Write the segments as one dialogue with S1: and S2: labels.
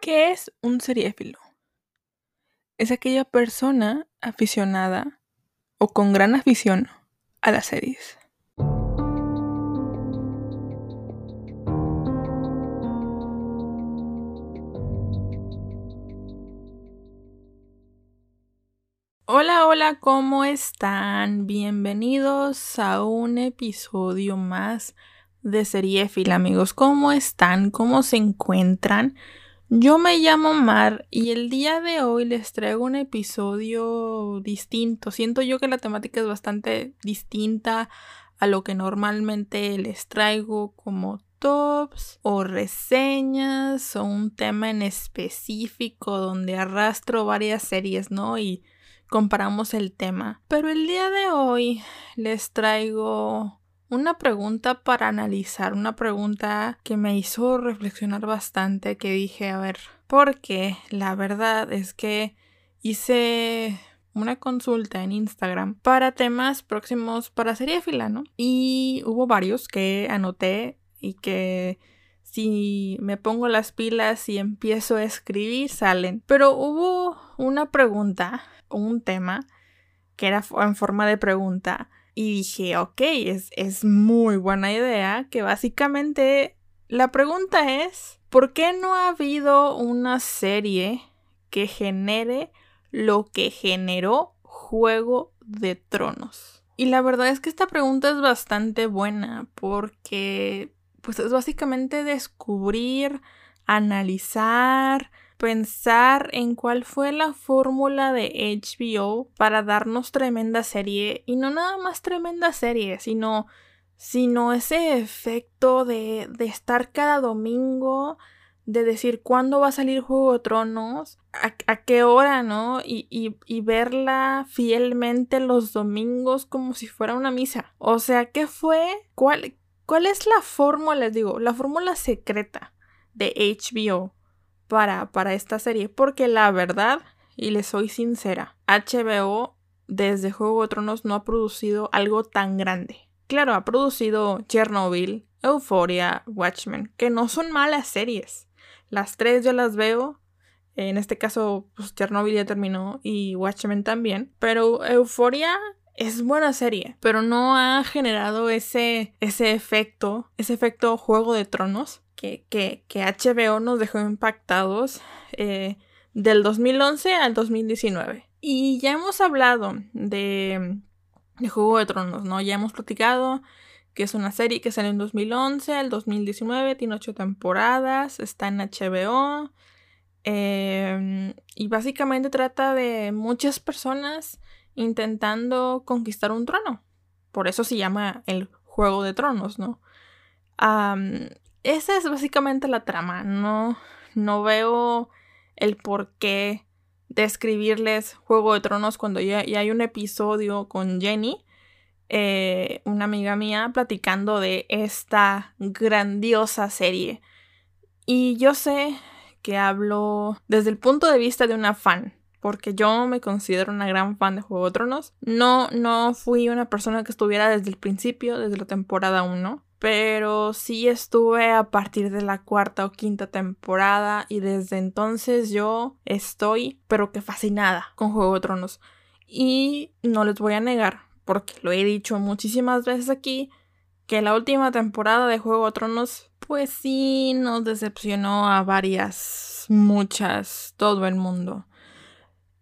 S1: ¿Qué es un seriéfilo? Es aquella persona aficionada o con gran afición a las series. Hola, hola, ¿cómo están? Bienvenidos a un episodio más de Seriéfila, amigos. ¿Cómo están? ¿Cómo se encuentran? Yo me llamo Mar y el día de hoy les traigo un episodio distinto. Siento yo que la temática es bastante distinta a lo que normalmente les traigo como tops o reseñas o un tema en específico donde arrastro varias series, ¿no? Y comparamos el tema. Pero el día de hoy les traigo una pregunta para analizar, una pregunta que me hizo reflexionar bastante, que dije, a ver, porque la verdad es que hice una consulta en Instagram para temas próximos para fila, ¿no? Y hubo varios que anoté y que si me pongo las pilas y empiezo a escribir salen. Pero hubo una pregunta un tema que era en forma de pregunta y dije, ok, es, es muy buena idea, que básicamente la pregunta es, ¿por qué no ha habido una serie que genere lo que generó Juego de Tronos? Y la verdad es que esta pregunta es bastante buena porque pues es básicamente descubrir, analizar, pensar en cuál fue la fórmula de HBO para darnos tremenda serie y no nada más tremenda serie, sino, sino ese efecto de, de estar cada domingo, de decir cuándo va a salir Juego de Tronos, a, qué hora, ¿no? Y, y, y, verla fielmente los domingos como si fuera una misa. O sea, ¿qué fue? ¿Cuál, cuál es la fórmula? Digo, la fórmula secreta de HBO para, esta serie, porque la verdad, y le soy sincera, HBO desde Juego de Tronos no ha producido algo tan grande. Claro, ha producido Chernobyl, Euphoria, Watchmen, que no son malas series. Las tres yo las veo. En este caso, pues Chernobyl ya terminó y Watchmen también. Pero Euphoria es buena serie, pero no ha generado ese, ese efecto, ese efecto Juego de Tronos que, HBO nos dejó impactados eh, del 2011 al 2019. Y ya hemos hablado de, de Juego de Tronos, ¿no? Ya hemos platicado que es una serie que salió en 2011 al 2019, tiene ocho temporadas, está en HBO. Em, y básicamente trata de muchas personas intentando conquistar un trono. Por eso se llama el Juego de Tronos, ¿no? esa es básicamente la trama. No, no veo el por qué describirles Juego de Tronos cuando ya, hay un episodio con Jenny, eh, una amiga mía, platicando de esta grandiosa serie. Y yo sé que hablo desde el punto de vista de una fan, porque yo me considero una gran fan de Juego de Tronos. No, no fui una persona que estuviera desde el principio, desde la temporada 1 pero sí estuve a partir de la cuarta o quinta temporada y desde entonces yo estoy pero que fascinada con Juego de Tronos. Y no les voy a negar, porque lo he dicho muchísimas veces aquí, que la última temporada de Juego de Tronos pues sí nos decepcionó a varias, muchas, todo el mundo.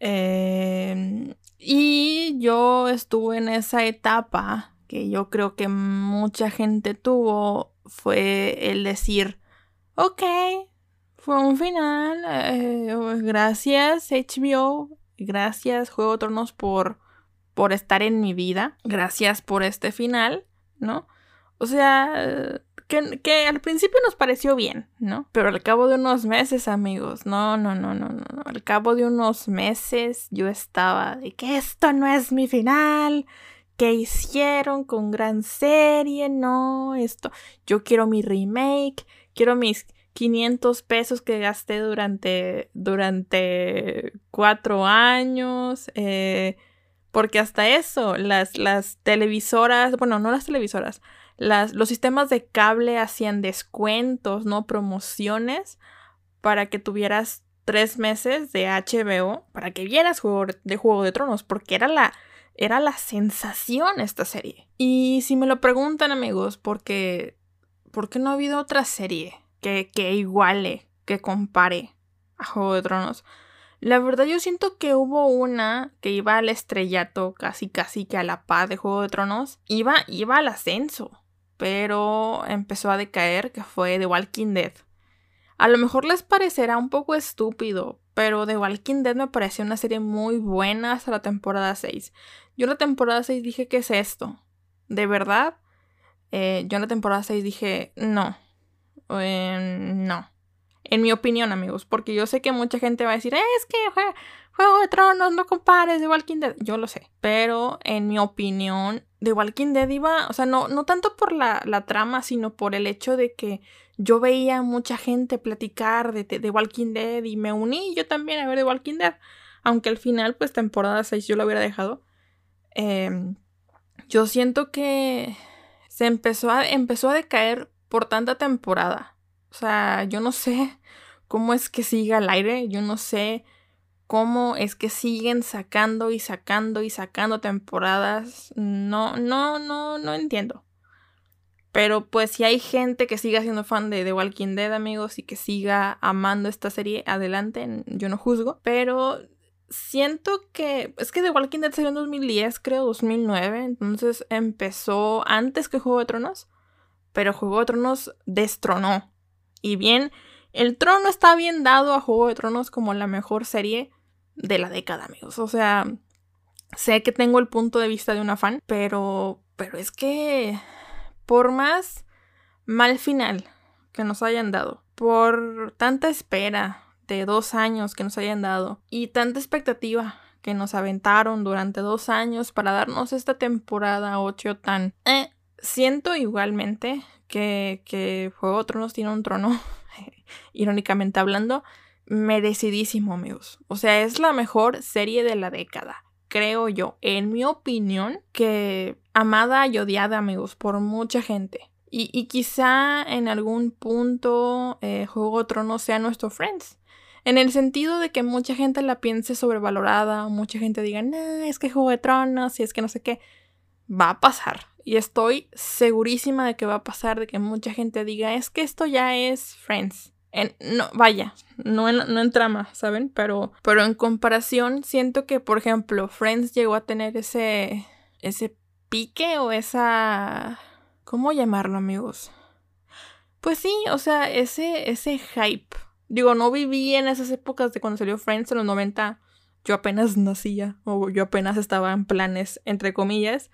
S1: Eh, y yo estuve en esa etapa que yo creo que mucha gente tuvo fue el decir, ok, fue un final, eh, gracias HBO, gracias Juego de Tronos por, por estar en mi vida, gracias por este final, ¿no? O sea, que, que, al principio nos pareció bien, ¿no? Pero al cabo de unos meses, amigos, no, no, no, no, no, no. Al cabo de unos meses yo estaba de que esto no es mi final, ¿Qué hicieron con gran serie? No, esto. Yo quiero mi remake, quiero mis 500 pesos que gasté durante, durante cuatro años. Eh, porque hasta eso, las, las televisoras, bueno, no las televisoras, los sistemas de cable hacían descuentos, ¿no? Promociones para que tuvieras tres meses de HBO para que vieras Juego de Juego de Tronos, porque era la, era la sensación esta serie. Y si me lo preguntan amigos, porque, ¿por qué no ha habido otra serie que, que iguale, que compare a Juego de Tronos? La verdad yo siento que hubo una que iba al estrellato, casi casi que a la paz de Juego de Tronos, iba, iba al ascenso, pero empezó a decaer, que fue The Walking Dead. A lo mejor les parecerá un poco estúpido, pero The Walking Dead me pareció una serie muy buena hasta la temporada 6. Yo en la temporada 6 dije, ¿qué es esto? ¿De verdad? Eh, yo en la temporada 6 dije, no. Eh, no. En mi opinión, amigos, porque yo sé que mucha gente va a decir, es que Juego de Tronos, no compares The Walking Dead. Yo lo sé, pero en mi opinión, The Walking Dead iba, o sea, no, no tanto por la, la trama, sino por el hecho de que yo veía mucha gente platicar de, de, Walking Dead y me uní yo también a ver The Walking Dead. Aunque al final, pues temporada 6 yo lo hubiera dejado. Em, yo siento que se empezó a, empezó a decaer por tanta temporada. O sea, yo no sé cómo es que sigue al aire. Yo no sé cómo es que siguen sacando y sacando y sacando temporadas. No, no, no, no entiendo. Pero pues si hay gente que siga siendo fan de The Walking Dead, amigos, y que siga amando esta serie, adelante, yo no juzgo. Pero siento que es que The Walking Dead salió en 2010, creo, 2009, entonces empezó antes que Juego de Tronos, pero Juego de Tronos destronó. Y bien, el trono está bien dado a Juego de Tronos como la mejor serie de la década, amigos. O sea, sé que tengo el punto de vista de una fan, pero pero es que por más mal final que nos hayan dado, por tanta espera de dos años que nos hayan dado y tanta expectativa que nos aventaron durante dos años para darnos esta temporada 8 tan... Eh, siento igualmente que, que Juego de Tronos tiene un trono, irónicamente hablando, merecidísimo, amigos. O sea, es la mejor serie de la década creo yo, en mi opinión, que amada y odiada, amigos, por mucha gente. Y, quizá en algún punto eh, Juego de Tronos sea nuestro Friends. En el sentido de que mucha gente la piense sobrevalorada, mucha gente diga, no, es que Juego de Tronos y es que no sé qué. Va a pasar. Y estoy segurísima de que va a pasar, de que mucha gente diga, es que esto ya es Friends no, vaya, no en, no trama, ¿saben? Pero, pero en comparación, siento que, por ejemplo, Friends llegó a tener ese, ese pique o esa... ¿Cómo llamarlo, amigos? Pues sí, o sea, ese, ese hype. Digo, no viví en esas épocas de cuando salió Friends en los 90. Yo apenas nacía o yo apenas estaba en planes, entre comillas.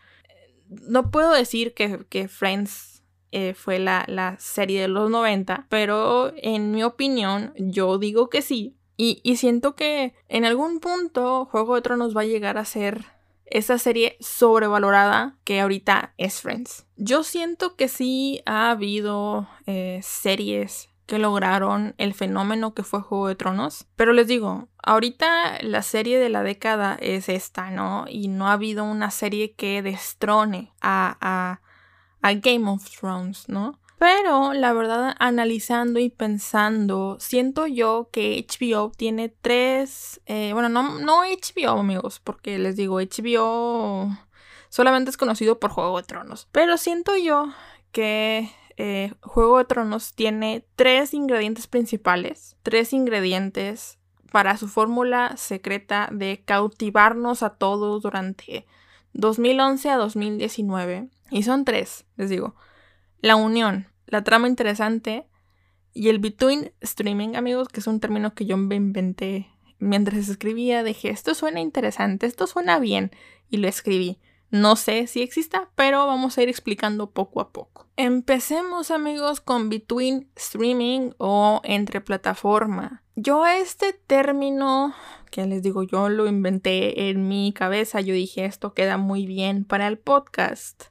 S1: No puedo decir que, que Friends eh, fue la, la, serie de los 90, pero en mi opinión yo digo que sí. Y, y siento que en algún punto Juego de Tronos va a llegar a ser esa serie sobrevalorada que ahorita es Friends. Yo siento que sí ha habido eh, series que lograron el fenómeno que fue Juego de Tronos. Pero les digo, ahorita la serie de la década es esta, ¿no? Y no ha habido una serie que destrone a, a, a Game of Thrones, ¿no? Pero la verdad, analizando y pensando, siento yo que HBO tiene tres, eh, bueno, no, no HBO amigos, porque les digo, HBO solamente es conocido por Juego de Tronos. Pero siento yo que eh, Juego de Tronos tiene tres ingredientes principales, tres ingredientes para su fórmula secreta de cautivarnos a todos durante 2011 a 2019. Y son tres, les digo. La unión, la trama interesante y el between streaming, amigos, que es un término que yo me inventé mientras escribía. Dije, esto suena interesante, esto suena bien y lo escribí. No sé si exista, pero vamos a ir explicando poco a poco. Empecemos amigos con between streaming o entre plataforma. Yo este término, que les digo, yo lo inventé en mi cabeza, yo dije esto queda muy bien para el podcast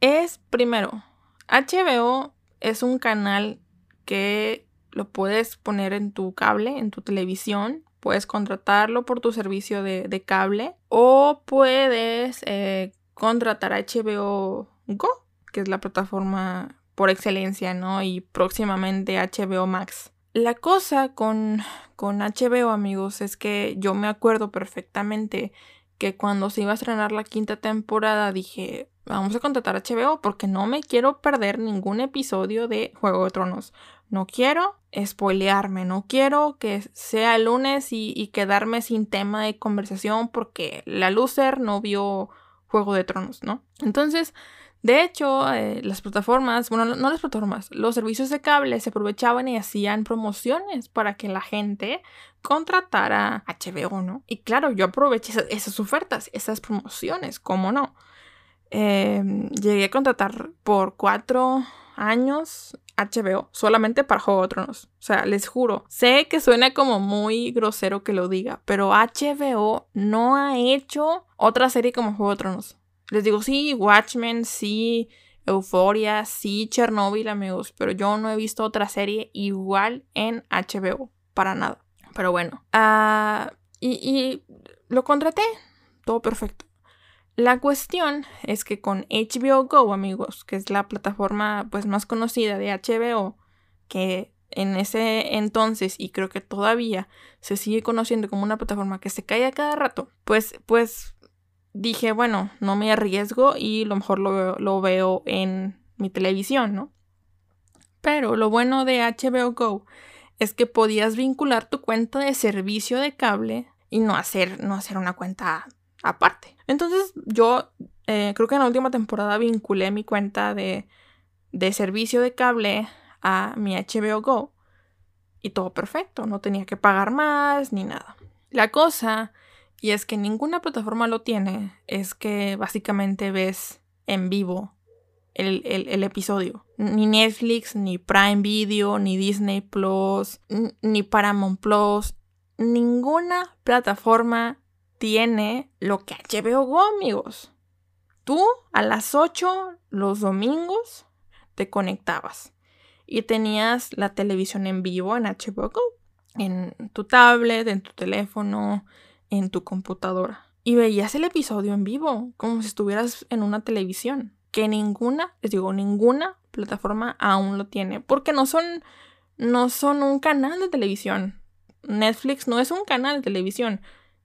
S1: es, primero, HBO es un canal que lo puedes poner en tu cable, en tu televisión. Puedes contratarlo por tu servicio de, cable o puedes eh, contratar HBO Go, que es la plataforma por excelencia, ¿no? Y próximamente HBO Max. La cosa con, con HBO, amigos, es que yo me acuerdo perfectamente que cuando se iba a estrenar la quinta temporada dije, vamos a contratar a HBO porque no me quiero perder ningún episodio de Juego de Tronos. No quiero spoilearme, no quiero que sea lunes y, y quedarme sin tema de conversación porque la loser no vio Juego de Tronos, ¿no? Entonces, de hecho, eh, las plataformas, bueno, no las plataformas, los servicios de cable se aprovechaban y hacían promociones para que la gente contratara HBO, ¿no? Y claro, yo aproveché esas, ofertas, esas promociones, ¿cómo no? Em, llegué a contratar por cuatro años HBO solamente para Juego de Tronos. O sea, les juro, sé que suena como muy grosero que lo diga, pero HBO no ha hecho otra serie como Juego de Tronos. Les digo, sí, Watchmen, sí, Euphoria, sí, Chernobyl, amigos, pero yo no he visto otra serie igual en HBO, para nada. Pero bueno, uh, y, y lo contraté, todo perfecto. La cuestión es que con HBO Go, amigos, que es la plataforma pues más conocida de HBO, que en ese entonces y creo que todavía se sigue conociendo como una plataforma que se cae a cada rato, pues pues dije, bueno, no me arriesgo y lo mejor lo, veo en mi televisión, ¿no? Pero lo bueno de HBO Go es que podías vincular tu cuenta de servicio de cable y no hacer, no hacer una cuenta aparte. Entonces yo eh, creo que en la última temporada vinculé mi cuenta de, de servicio de cable a mi HBO Go y todo perfecto, no tenía que pagar más ni nada. La cosa y es que ninguna plataforma lo tiene, es que básicamente ves en vivo el, episodio. Ni Netflix, ni Prime Video, ni Disney Plus, ni Paramount Plus, ninguna plataforma tiene lo que HBO Go, amigos. Tú a las 8 los domingos te conectabas y tenías la televisión en vivo en HBO Go, en tu tablet, en tu teléfono, en tu computadora. Y veías el episodio en vivo, como si estuvieras en una televisión. Que ninguna, les digo, ninguna plataforma aún lo tiene. Porque no son, no son un canal de televisión. Netflix no es un canal de televisión.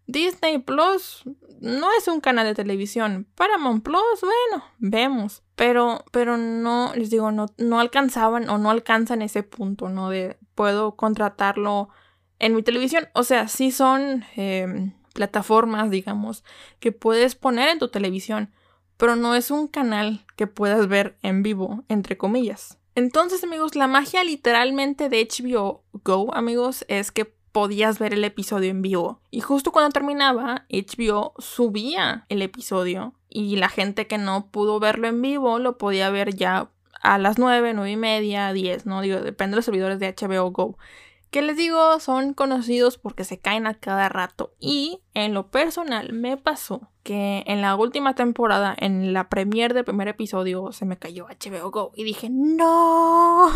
S1: Disney Plus no es un canal de televisión. Paramount Plus, bueno, vemos. Pero, pero no, les digo, no, no alcanzaban o no alcanzan ese punto, ¿no? De puedo contratarlo en mi televisión. O sea, sí son em, plataformas, digamos, que puedes poner en tu televisión, pero no es un canal que puedas ver en vivo, entre comillas. Entonces, amigos, la magia literalmente de HBO Go, amigos, es que podías ver el episodio en vivo. Y justo cuando terminaba, HBO subía el episodio. Y la gente que no pudo verlo en vivo lo podía ver ya a las 9, 9 y media, 10, ¿no? Digo, depende de los servidores de HBO Go que les digo son conocidos porque se caen a cada rato. Y en lo personal me pasó que en la última temporada, en la premiere del primer episodio, se me cayó HBO Go y dije, no,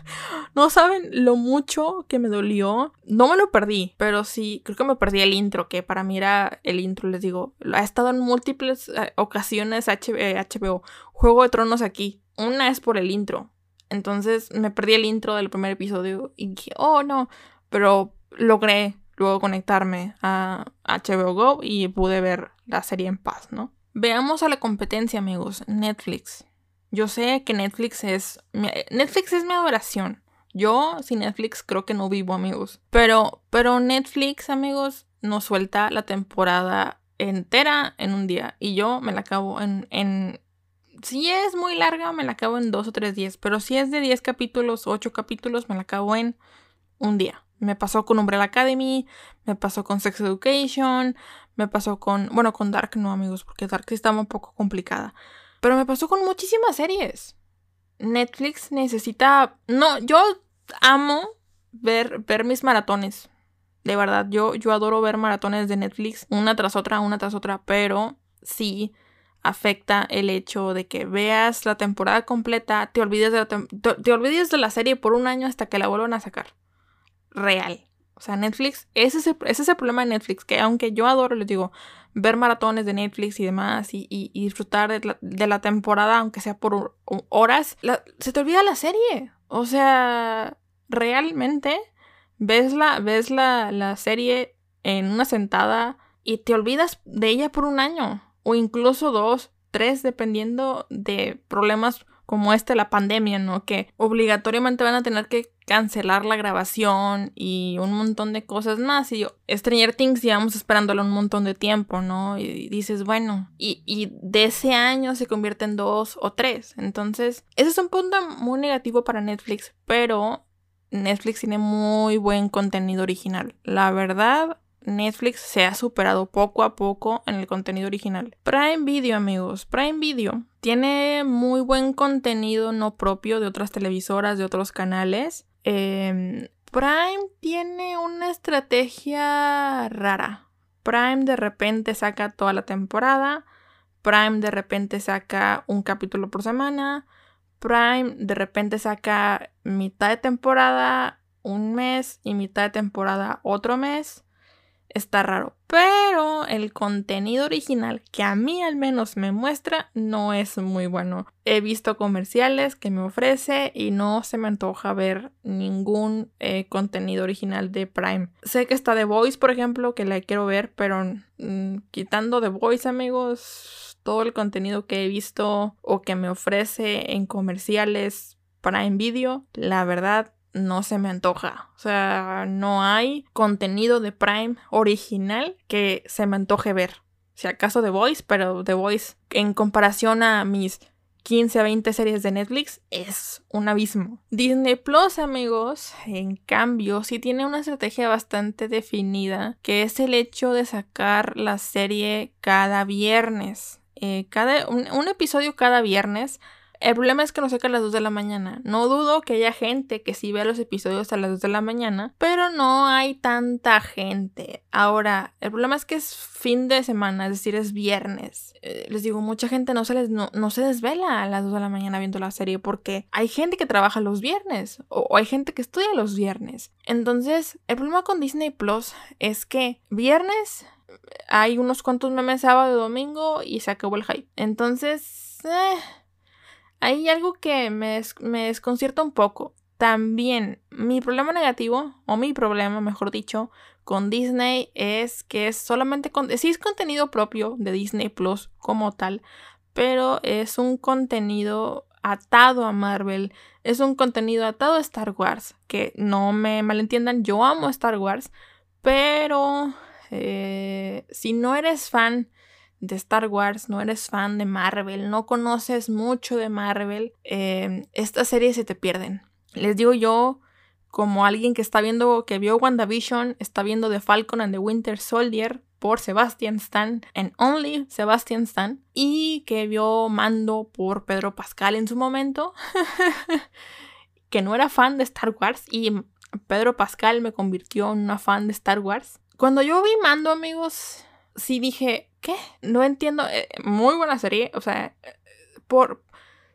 S1: no saben lo mucho que me dolió. No me lo perdí, pero sí, creo que me perdí el intro, que para mí era el intro, les digo, ha estado en múltiples eh, ocasiones HBO, Juego de Tronos aquí. Una es por el intro, entonces me perdí el intro del primer episodio y dije, oh no, pero logré luego conectarme a HBO Go y pude ver la serie en paz, ¿no? Veamos a la competencia, amigos. Netflix. Yo sé que Netflix es. Netflix es mi adoración. Yo sin Netflix creo que no vivo, amigos. Pero, pero Netflix, amigos, nos suelta la temporada entera en un día. Y yo me la acabo en, en, si es muy larga, me la acabo en dos o tres días. Pero si es de 10 capítulos, 8 capítulos, me la acabo en un día. Me pasó con Umbrella Academy, me pasó con Sex Education, me pasó con. Bueno, con Dark no, amigos, porque Dark sí estaba un poco complicada. Pero me pasó con muchísimas series. Netflix necesita. No, yo amo ver, ver mis maratones. De verdad, yo, yo adoro ver maratones de Netflix, una tras otra, una tras otra, pero sí afecta el hecho de que veas la temporada completa, te olvides de la, te, olvides de la serie por un año hasta que la vuelvan a sacar. Real. O sea, Netflix, ese es, el, ese es el problema de Netflix, que aunque yo adoro, les digo, ver maratones de Netflix y demás y, disfrutar de la, temporada, aunque sea por horas, se te olvida la serie. O sea, realmente ves la, ves la, la serie en una sentada y te olvidas de ella por un año o incluso dos, tres, dependiendo de problemas como este, la pandemia, ¿no? Que obligatoriamente van a tener que cancelar la grabación y un montón de cosas más. Y yo, Stranger Things llevamos esperándolo un montón de tiempo, ¿no? Y dices, bueno, y, y de ese año se convierte en dos o tres. Entonces, ese es un punto muy negativo para Netflix, pero Netflix tiene muy buen contenido original. La verdad, Netflix se ha superado poco a poco en el contenido original. Prime Video, amigos, Prime Video tiene muy buen contenido no propio de otras televisoras, de otros canales. Em, Prime tiene una estrategia rara. Prime de repente saca toda la temporada. Prime de repente saca un capítulo por semana. Prime de repente saca mitad de temporada un mes y mitad de temporada otro mes está raro. Pero el contenido original que a mí al menos me muestra no es muy bueno. He visto comerciales que me ofrece y no se me antoja ver ningún eh, contenido original de Prime. Sé que está The Voice, por ejemplo, que la quiero ver, pero mm, quitando The Voice, amigos, todo el contenido que he visto o que me ofrece en comerciales Prime Video, la verdad no se me antoja. O sea, no hay contenido de Prime original que se me antoje ver. Si acaso The Voice, pero The Voice en comparación a mis 15 a 20 series de Netflix es un abismo. Disney Plus, amigos, en cambio, sí tiene una estrategia bastante definida, que es el hecho de sacar la serie cada viernes. Eh, cada, un episodio cada viernes el problema es que no saca a las 2 de la mañana. No dudo que haya gente que sí vea los episodios a las 2 de la mañana, pero no hay tanta gente. Ahora, el problema es que es fin de semana, es decir, es viernes. Eh, les digo, mucha gente no se, les, no, se desvela a las 2 de la mañana viendo la serie porque hay gente que trabaja los viernes o, o hay gente que estudia los viernes. Entonces, el problema con Disney Plus es que viernes hay unos cuantos memes sábado y domingo y se acabó el hype. Entonces, eh, hay algo que me, desconcierta un poco. También mi problema negativo, o mi problema, mejor dicho, con Disney es que es solamente, con, sí es contenido propio de Disney Plus como tal, pero es un contenido atado a Marvel, es un contenido atado a Star Wars, que no me malentiendan, yo amo Star Wars, pero eh, si no eres fan de Star Wars, no eres fan de Marvel, no conoces mucho de Marvel, eh, estas series se te pierden. Les digo yo, como alguien que está viendo, que vio WandaVision, está viendo The Falcon and the Winter Soldier por Sebastian Stan en Only Sebastian Stan y que vio Mando por Pedro Pascal en su momento, que no era fan de Star Wars y Pedro Pascal me convirtió en una fan de Star Wars. Cuando yo vi Mando, amigos, sí dije, ¿qué? No entiendo. Eh, muy buena serie. O sea, por.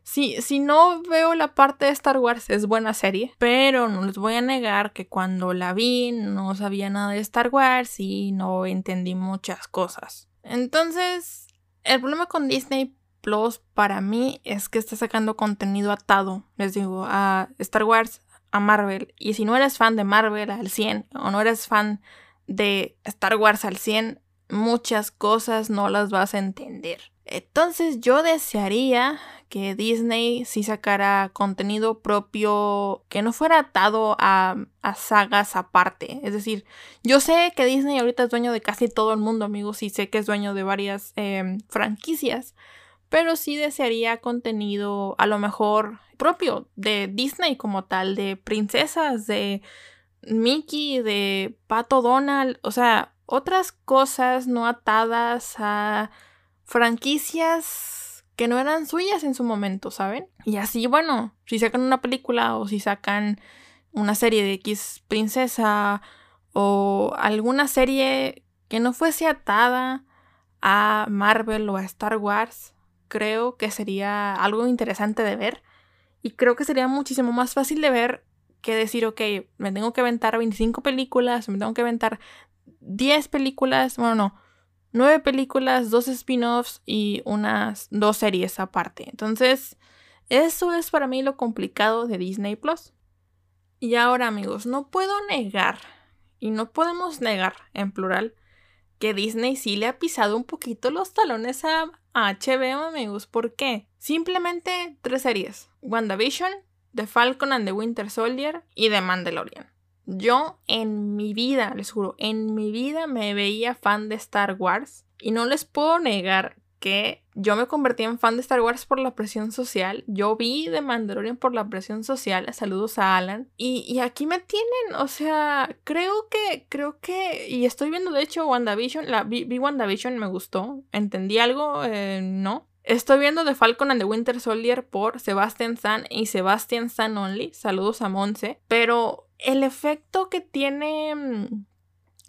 S1: Si, si no veo la parte de Star Wars, es buena serie. Pero no les voy a negar que cuando la vi no sabía nada de Star Wars y no entendí muchas cosas. Entonces, el problema con Disney Plus para mí es que está sacando contenido atado, les digo, a Star Wars, a Marvel. Y si no eres fan de Marvel al 100 o no eres fan de Star Wars al 100, muchas cosas no las vas a entender. Entonces yo desearía que Disney sí sacara contenido propio que no fuera atado a, sagas aparte. Es decir, yo sé que Disney ahorita es dueño de casi todo el mundo, amigos, y sé que es dueño de varias em, franquicias, pero sí desearía contenido a lo mejor propio de Disney como tal, de princesas, de Mickey, de Pato Donald, o sea, otras cosas no atadas a franquicias que no eran suyas en su momento, ¿saben? Y así, bueno, si sacan una película o si sacan una serie de X princesa o alguna serie que no fuese atada a Marvel o a Star Wars, creo que sería algo interesante de ver. Y creo que sería muchísimo más fácil de ver que decir, ok, me tengo que aventar 25 películas, me tengo que aventar 10 películas, bueno, no, 9 películas, 2 spin-offs y unas dos series aparte. Entonces, eso es para mí lo complicado de Disney Plus. Y ahora amigos, no puedo negar, y no podemos negar en plural, que Disney sí le ha pisado un poquito los talones a HBO amigos. ¿Por qué? Simplemente tres series. WandaVision, The Falcon and the Winter Soldier y The Mandalorian. Yo en mi vida, les juro, en mi vida me veía fan de Star Wars y no les puedo negar que yo me convertí en fan de Star Wars por la presión social. Yo vi The Mandalorian por la presión social. Saludos a Alan. Y, aquí me tienen, o sea, creo que, creo que, y estoy viendo de hecho WandaVision, la, vi, WandaVision, me gustó. ¿Entendí algo? Eh, no. Estoy viendo The Falcon and the Winter Soldier por Sebastian Stan y Sebastian Stan Only. Saludos a Monse. Pero el efecto que tiene mm,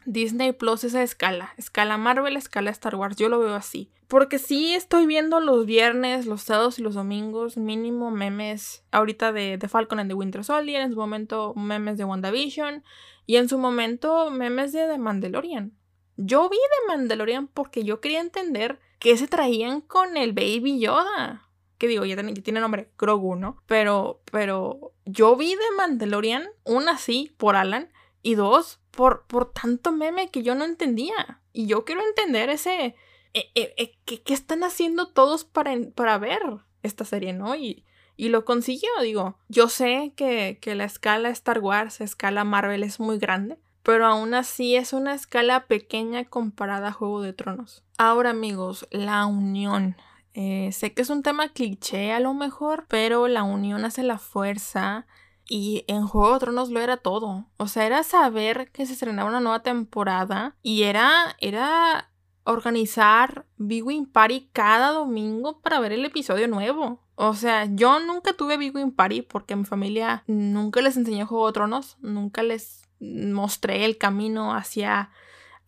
S1: Disney Plus es a escala. Escala Marvel, escala Star Wars. Yo lo veo así. Porque sí estoy viendo los viernes, los sábados y los domingos mínimo memes ahorita de, The Falcon and the Winter Soldier, en su momento memes de WandaVision y en su momento memes de The Mandalorian. Yo vi The Mandalorian porque yo quería entender qué se traían con el Baby Yoda. Que digo, ya tiene, tiene nombre Grogu, ¿no? Pero, pero yo vi The Mandalorian, una sí, por Alan, y dos, por, por tanto meme que yo no entendía. Y yo quiero entender ese eh, ¿qué, están haciendo todos para, para ver esta serie, no? Y, y lo consiguió, digo. Yo sé que, que la escala Star Wars, escala Marvel es muy grande, pero aún así es una escala pequeña comparada a Juego de Tronos. Ahora amigos, la unión. Sé que es un tema cliché a lo mejor, pero la unión hace la fuerza. Y en Juego de Tronos lo era todo. O sea, era saber que se estrenaba una nueva temporada. Y era. era organizar Big Party cada domingo para ver el episodio nuevo. O sea, yo nunca tuve Big Party porque mi familia nunca les enseñó Juego de Tronos, nunca les mostré el camino hacia,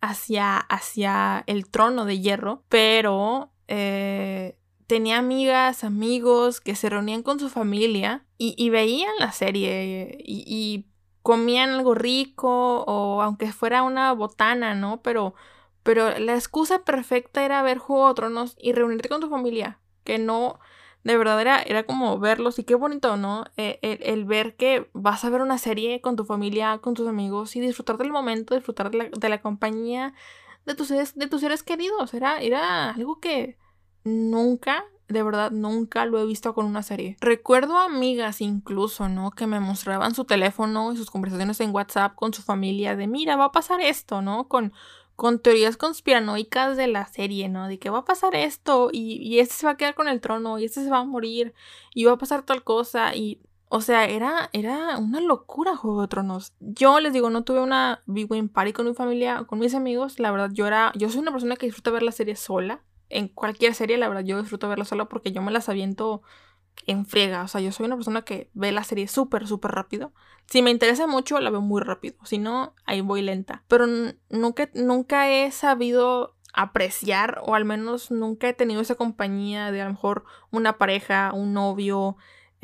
S1: hacia, hacia el trono de hierro, pero eh, tenía amigas, amigos que se reunían con su familia y, veían la serie y, comían algo rico o aunque fuera una botana, ¿no? Pero pero la excusa perfecta era ver Juego de Tronos y reunirte con tu familia. Que no, de verdad era, como verlos y qué bonito, ¿no? Eh, el, ver que vas a ver una serie con tu familia, con tus amigos y disfrutar del momento, disfrutar de la, compañía de tus, seres, de tus seres queridos. Era, era algo que nunca, de verdad, nunca lo he visto con una serie. Recuerdo amigas incluso, ¿no? Que me mostraban su teléfono y sus conversaciones en WhatsApp con su familia de, mira, va a pasar esto, ¿no? Con con teorías conspiranoicas de la serie, ¿no? De que va a pasar esto y, y este se va a quedar con el trono y este se va a morir y va a pasar tal cosa y... O sea, era, era una locura Juego de Tronos. Yo les digo, no tuve una Big Win Party con mi familia, con mis amigos. La verdad, yo era. Yo soy una persona que disfruta ver la serie sola. En cualquier serie, la verdad, yo disfruto verla sola porque yo me las aviento en friega. O sea, yo soy una persona que ve la serie súper, súper rápido. Si me interesa mucho, la veo muy rápido. Si no, ahí voy lenta. Pero nunca, nunca he sabido apreciar, o al menos nunca he tenido esa compañía de a lo mejor una pareja, un novio,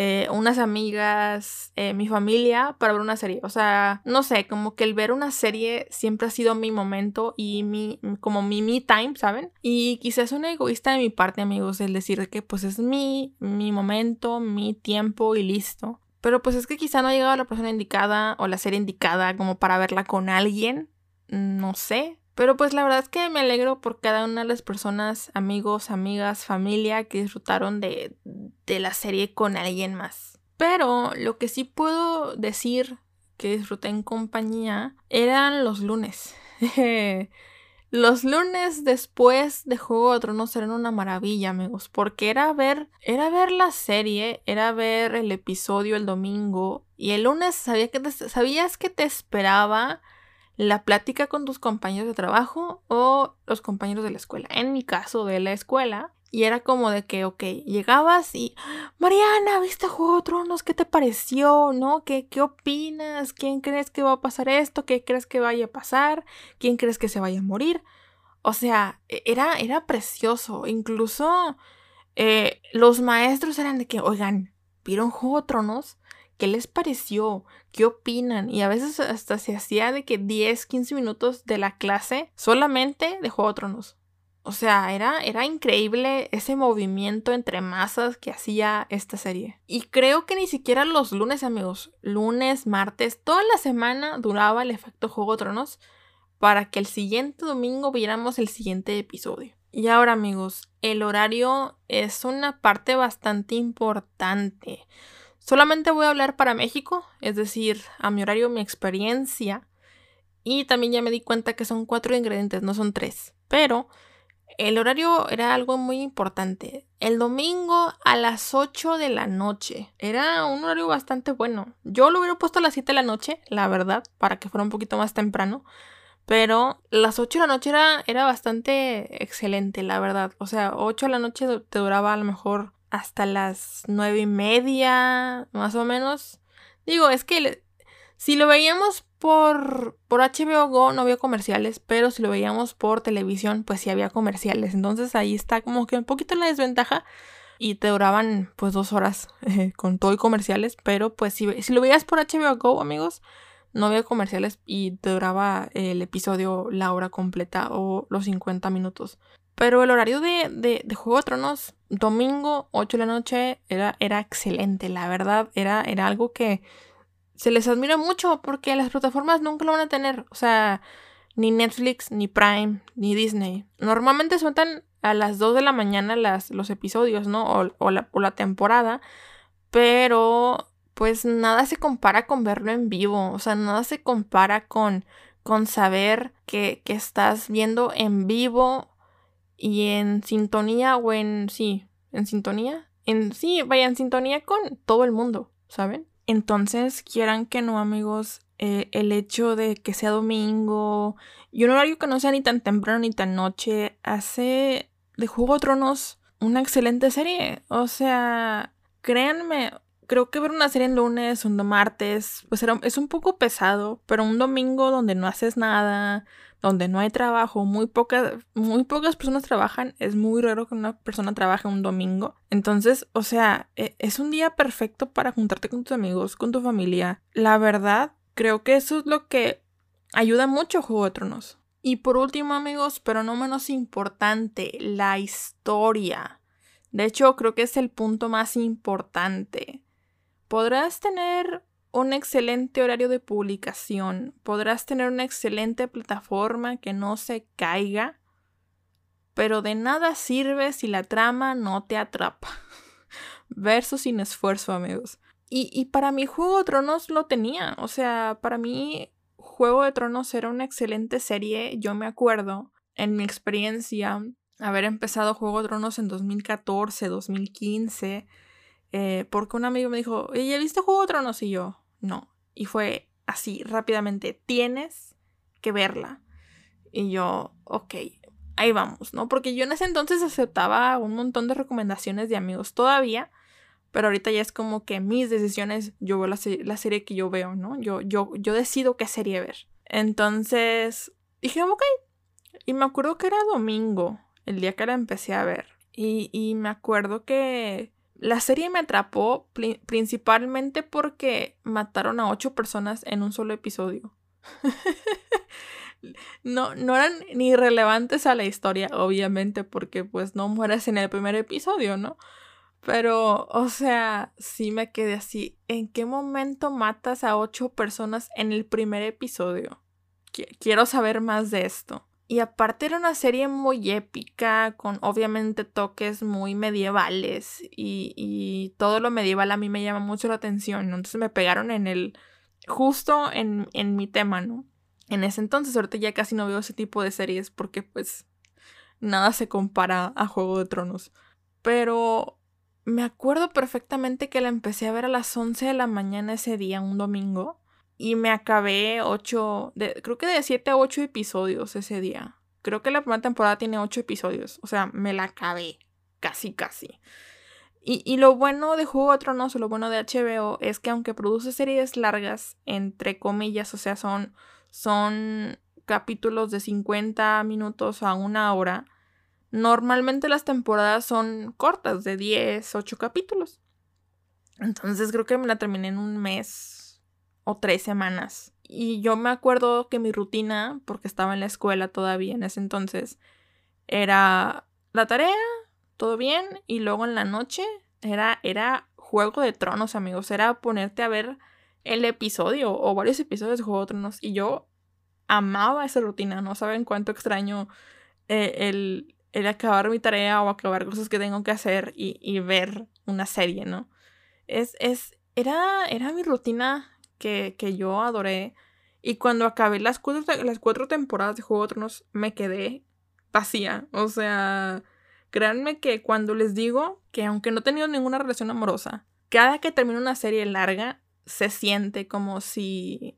S1: eh, unas amigas, eh, mi familia para ver una serie. O sea, no sé, como que el ver una serie siempre ha sido mi momento y mi, como mi me time, ¿saben? Y quizás una egoísta de mi parte, amigos, el decir que pues es mi, mi momento, mi tiempo y listo. Pero pues es que quizá no ha llegado la persona indicada o la serie indicada como para verla con alguien. No sé. Pero pues la verdad es que me alegro por cada una de las personas, amigos, amigas, familia que disfrutaron de, de la serie con alguien más. Pero lo que sí puedo decir que disfruté en compañía eran los lunes. Los lunes después de Juego de Tronos eran una maravilla, amigos, porque era ver, era ver la serie, era ver el episodio el domingo y el lunes sabía que sabías que te esperaba la plática con tus compañeros de trabajo o los compañeros de la escuela. En mi caso de la escuela, y era como de que, ok, llegabas y, Mariana, ¿viste Juego de Tronos? ¿Qué te pareció? ¿No? ¿Qué, ¿Qué opinas? ¿Quién crees que va a pasar esto? ¿Qué crees que vaya a pasar? ¿Quién crees que se vaya a morir? O sea, e, era, era precioso. Incluso eh, los maestros eran de que, oigan, ¿vieron Juego de Tronos? ¿Qué les pareció? ¿Qué opinan? Y a veces hasta se hacía de que 10, 15 minutos de la clase solamente de Juego de Tronos. O sea, era, era increíble ese movimiento entre masas que hacía esta serie. Y creo que ni siquiera los lunes, amigos, lunes, martes, toda la semana duraba el efecto Juego de Tronos para que el siguiente domingo viéramos el siguiente episodio. Y ahora, amigos, el horario es una parte bastante importante. Solamente voy a hablar para México, es decir, a mi horario, mi experiencia. Y también ya me di cuenta que son cuatro ingredientes, no son tres. Pero el horario era algo muy importante. El domingo a las 8 de la noche. Era un horario bastante bueno. Yo lo hubiera puesto a las 7 de la noche, la verdad, para que fuera un poquito más temprano. Pero las 8 de la noche era, era bastante excelente, la verdad. O sea, 8 de la noche te duraba a lo mejor hasta las 9 y media, más o menos. Digo, es que si lo veíamos por, por HBO Go no había comerciales, pero si lo veíamos por televisión, pues sí había comerciales. Entonces ahí está como que un poquito la desventaja. Y te duraban pues dos horas con todo y comerciales. Pero pues si, si lo veías por HBO Go, amigos, no había comerciales y te duraba el episodio la hora completa o los 50 minutos. Pero el horario de, de, Juego de Tronos, domingo, 8 de la noche, era, era excelente. La verdad, era, era algo que se les admira mucho porque las plataformas nunca lo van a tener. O sea, ni Netflix, ni Prime, ni Disney. Normalmente sueltan a las 2 de la mañana las, los episodios, ¿no? O, la, o la temporada. Pero pues nada se compara con verlo en vivo. O sea, nada se compara con, con saber que, que estás viendo en vivo y en sintonía o en... Sí, en sintonía. En, sí, vaya en sintonía con todo el mundo, ¿saben? Entonces, quieran que no, amigos, eh, el hecho de que sea domingo y un horario que no sea ni tan temprano ni tan noche hace de Juego de Tronos una excelente serie. O sea, créanme, creo que ver una serie en lunes, un martes, pues es un poco pesado, pero un domingo donde no haces nada, donde no hay trabajo, muy, pocas muy pocas personas trabajan, es muy raro que una persona trabaje un domingo. Entonces, o sea, e, es un día perfecto para juntarte con tus amigos, con tu familia. La verdad, creo que eso es lo que ayuda mucho a Juego de Tronos. Y por último, amigos, pero no menos importante, la historia. De hecho, creo que es el punto más importante. Podrás tener un excelente horario de publicación, podrás tener una excelente plataforma que no se caiga, pero de nada sirve si la trama no te atrapa. Verso sin esfuerzo, amigos. Y, para mí Juego de Tronos lo tenía, o sea, para mí Juego de Tronos era una excelente serie, yo me acuerdo, en mi experiencia, haber empezado Juego de Tronos en 2014, 2015, eh, porque un amigo me dijo, ¿ya viste Juego de Tronos? Y yo, no. Y fue así, rápidamente, tienes que verla. Y yo, ok, ahí vamos, ¿no? Porque yo en ese entonces aceptaba un montón de recomendaciones de amigos todavía, pero ahorita ya es como que mis decisiones, yo veo la, la serie que yo veo, ¿no? Yo, yo, yo decido qué serie ver. Entonces, dije, ok. Y me acuerdo que era domingo, el día que la empecé a ver. Y, y me acuerdo que la serie me atrapó principalmente porque mataron a ocho personas en un solo episodio. no, no eran ni relevantes a la historia, obviamente, porque pues no mueres en el primer episodio, ¿no? Pero, o sea, sí me quedé así. ¿En qué momento matas a ocho personas en el primer episodio? Quiero saber más de esto. Y aparte era una serie muy épica, con obviamente toques muy medievales y, todo lo medieval a mí me llama mucho la atención, Entonces me pegaron en el, justo en, en mi tema, ¿no? En ese entonces, ahorita ya casi no veo ese tipo de series porque pues nada se compara a Juego de Tronos. Pero me acuerdo perfectamente que la empecé a ver a las 11 de la mañana ese día, un domingo. Y me acabé ocho, de, creo que de siete a ocho episodios ese día. Creo que la primera temporada tiene ocho episodios. O sea, me la acabé. Casi, casi. Y, y, lo bueno de Juego de Tronos o lo bueno de HBO es que aunque produce series largas, entre comillas, o sea, son, son capítulos de 50 minutos a una hora, normalmente las temporadas son cortas, de 10, 8 capítulos. Entonces creo que me la terminé en un mes, o tres semanas. Y yo me acuerdo que mi rutina, porque estaba en la escuela todavía en ese entonces, era la tarea, todo bien, y luego en la noche era, era Juego de Tronos, amigos, era ponerte a ver el episodio o varios episodios de Juego de Tronos. Y yo amaba esa rutina, no saben cuánto extraño eh, el, el, acabar mi tarea o acabar cosas que tengo que hacer y, y ver una serie, ¿no? Es, es, era, era mi rutina que, que yo adoré. Y cuando acabé las cuatro, las cuatro temporadas de Juego de Tronos, me quedé vacía. O sea, créanme que cuando les digo que aunque no he tenido ninguna relación amorosa, cada que termino una serie larga, se siente como si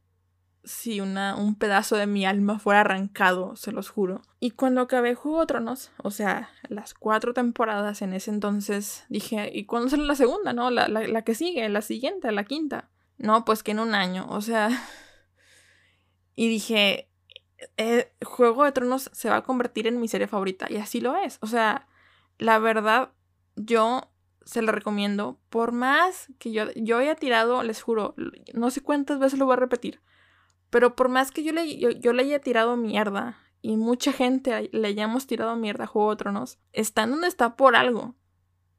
S1: si una, un pedazo de mi alma fuera arrancado, se los juro. Y cuando acabé Juego de Tronos, o sea, las cuatro temporadas en ese entonces, dije, ¿y cuándo sale la segunda, no? La, la, la que sigue, la siguiente, la quinta. No, pues que en un año, o sea... Y dije, eh, Juego de Tronos se va a convertir en mi serie favorita. Y así lo es. O sea, la verdad, yo se la recomiendo. Por más que yo, yo haya tirado, les juro, no sé cuántas veces lo voy a repetir. Pero por más que yo le, yo, le haya tirado mierda y mucha gente le hayamos tirado mierda a Juego de Tronos, está en donde está por algo.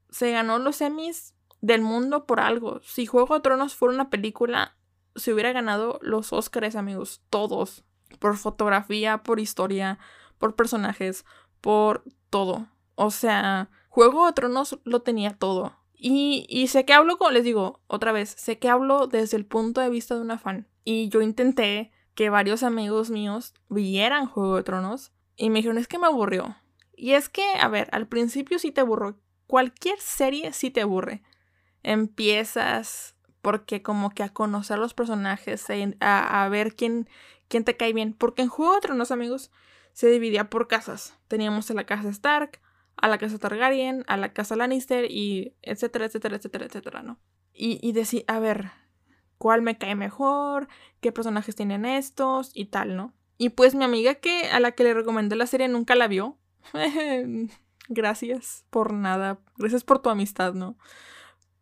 S1: Se ganó los Emmys del mundo por algo. Si Juego de Tronos fuera una película, se hubiera ganado los Oscars, amigos, todos por fotografía, por historia, por personajes, por todo. O sea, Juego de Tronos lo tenía todo. Y, y sé que hablo, como les digo, otra vez, sé que hablo desde el punto de vista de una fan. Y yo intenté que varios amigos míos vieran Juego de Tronos y me dijeron, es que me aburrió. Y es que, a ver, al principio sí te aburro. Cualquier serie sí te aburre. Empiezas porque como que a conocer los personajes, a, a ver quién, quién te cae bien. Porque en Juego de Tronos, amigos, se dividía por casas. Teníamos a la casa Stark, a la casa Targaryen, a la casa Lannister y etcétera, etcétera, etcétera, etcétera, ¿no? Y, y a ver, ¿cuál me cae mejor? ¿Qué personajes tienen estos? Y tal, ¿no? Y pues mi amiga que a la que le recomendé la serie nunca la vio. Gracias por nada. Gracias por tu amistad, ¿no?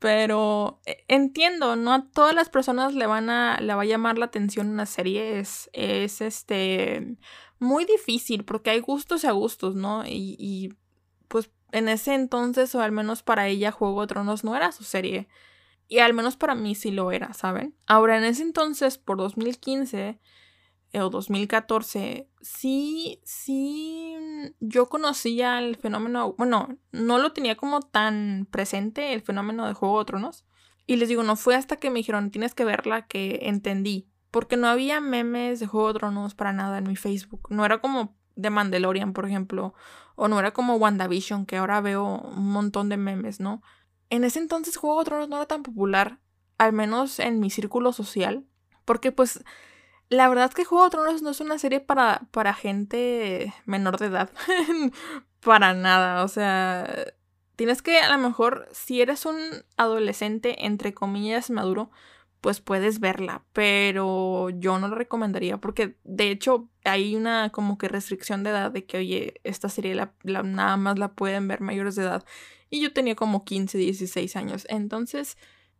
S1: Pero eh, entiendo, no a todas las personas le van a, le va a llamar la atención una serie. Es, es este muy difícil porque hay gustos y a gustos, ¿no? Y, y pues en ese entonces, o al menos para ella, Juego de Tronos no era su serie. Y al menos para mí sí lo era, ¿saben? Ahora, en ese entonces, por 2015, o 2014, sí, sí, yo conocía el fenómeno, bueno, no lo tenía como tan presente el fenómeno de Juego de Tronos. Y les digo, no fue hasta que me dijeron, tienes que verla, que entendí. Porque no había memes de Juego de Tronos para nada en mi Facebook. No era como de Mandalorian, por ejemplo. O no era como WandaVision, que ahora veo un montón de memes, ¿no? En ese entonces Juego de Tronos no era tan popular, al menos en mi círculo social. Porque pues la verdad es que Juego de Tronos no es una serie para, para gente menor de edad. para nada. O sea, tienes que a lo mejor, si eres un adolescente, entre comillas, maduro, pues puedes verla. Pero yo no la recomendaría porque de hecho hay una como que restricción de edad de que, oye, esta serie la, nada más la pueden ver mayores de edad. Y yo tenía como 15, 16 años. Entonces,